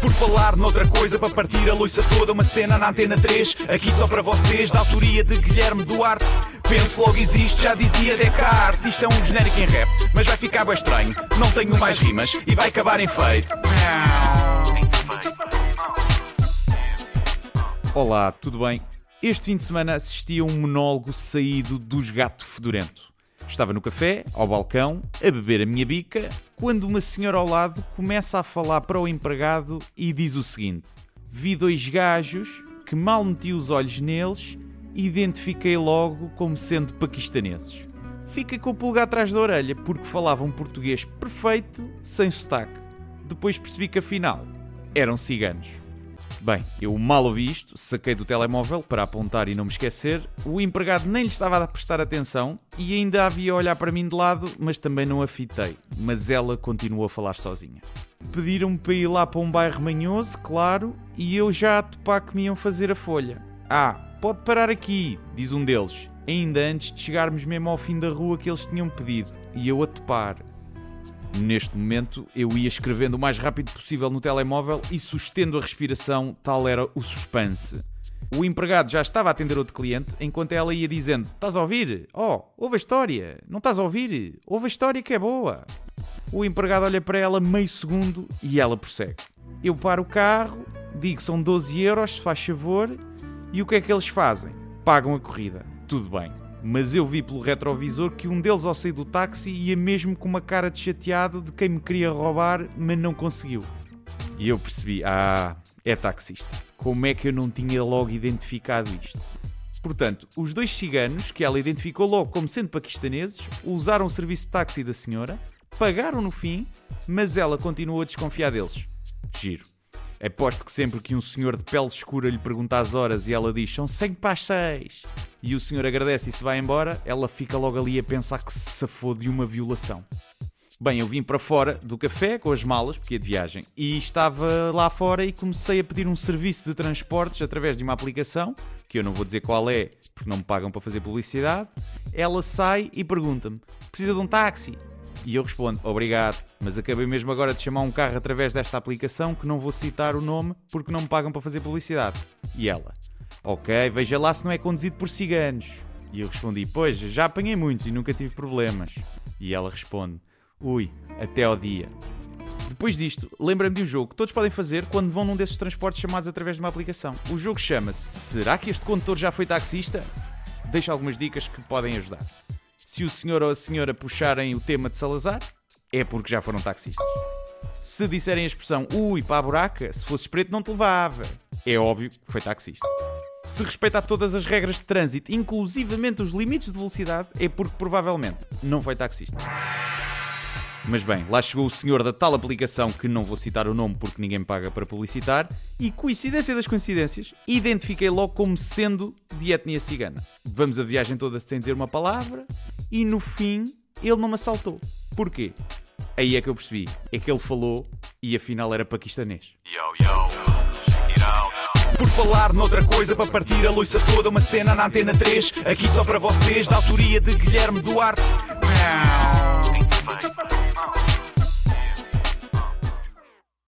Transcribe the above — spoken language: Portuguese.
Por falar noutra coisa, para partir a loiça toda, uma cena na antena 3, aqui só para vocês, da autoria de Guilherme Duarte. Penso logo existe, já dizia Descartes. Isto é um genérico em rap, mas vai ficar bem estranho. Não tenho mais rimas e vai acabar em feito. Olá, tudo bem? Este fim de semana assisti a um monólogo saído dos Gato Fedorento. Estava no café, ao balcão, a beber a minha bica, quando uma senhora ao lado começa a falar para o empregado e diz o seguinte: Vi dois gajos que mal meti os olhos neles e identifiquei logo como sendo paquistaneses. Fica com o pulgar atrás da orelha porque falavam português perfeito, sem sotaque. Depois percebi que afinal eram ciganos. Bem, eu mal ouvi isto, saquei do telemóvel para apontar e não me esquecer. O empregado nem lhe estava a prestar atenção e ainda havia a olhar para mim de lado, mas também não a fitei. Mas ela continuou a falar sozinha. Pediram-me para ir lá para um bairro manhoso, claro, e eu já a topar que me iam fazer a folha. Ah, pode parar aqui, diz um deles, ainda antes de chegarmos mesmo ao fim da rua que eles tinham pedido, e eu a topar. Neste momento, eu ia escrevendo o mais rápido possível no telemóvel e sustendo a respiração, tal era o suspense. O empregado já estava a atender outro cliente, enquanto ela ia dizendo: Estás a ouvir? Oh, ouve a história. Não estás a ouvir? Ouve a história que é boa. O empregado olha para ela meio segundo e ela prossegue. Eu paro o carro, digo são 12 euros, se faz favor, e o que é que eles fazem? Pagam a corrida. Tudo bem mas eu vi pelo retrovisor que um deles ao sair do táxi ia mesmo com uma cara de chateado de quem me queria roubar, mas não conseguiu. E eu percebi, ah, é taxista. Como é que eu não tinha logo identificado isto? Portanto, os dois ciganos, que ela identificou logo como sendo paquistaneses, usaram o serviço de táxi da senhora, pagaram no fim, mas ela continuou a desconfiar deles. Giro. Aposto que sempre que um senhor de pele escura lhe pergunta as horas e ela diz são 100 para as 6 e o senhor agradece e se vai embora, ela fica logo ali a pensar que se safou de uma violação. Bem, eu vim para fora do café com as malas, porque é de viagem, e estava lá fora e comecei a pedir um serviço de transportes através de uma aplicação, que eu não vou dizer qual é, porque não me pagam para fazer publicidade. Ela sai e pergunta-me: precisa de um táxi? E eu respondo: obrigado, mas acabei mesmo agora de chamar um carro através desta aplicação que não vou citar o nome porque não me pagam para fazer publicidade. E ela: ok, veja lá se não é conduzido por ciganos. E eu respondi: pois, já apanhei muitos e nunca tive problemas. E ela responde: ui, até ao dia. Depois disto, lembra-me de um jogo que todos podem fazer quando vão num desses transportes chamados através de uma aplicação. O jogo chama-se Será que este condutor já foi taxista? Deixo algumas dicas que podem ajudar se o senhor ou a senhora puxarem o tema de Salazar, é porque já foram taxistas. Se disserem a expressão ui, para a buraca, se fosse preto não te levava, é óbvio que foi taxista. Se respeitar todas as regras de trânsito, inclusivamente os limites de velocidade, é porque provavelmente não foi taxista. Mas bem, lá chegou o senhor da tal aplicação que não vou citar o nome porque ninguém me paga para publicitar, e coincidência das coincidências, identifiquei logo como sendo de etnia cigana. Vamos a viagem toda sem dizer uma palavra, e no fim ele não me assaltou. Porquê? Aí é que eu percebi. É que ele falou e afinal era paquistanês. Yo, yo. Por falar noutra coisa, para partir a loiça toda, uma cena na antena 3, aqui só para vocês, da autoria de Guilherme Duarte. Não.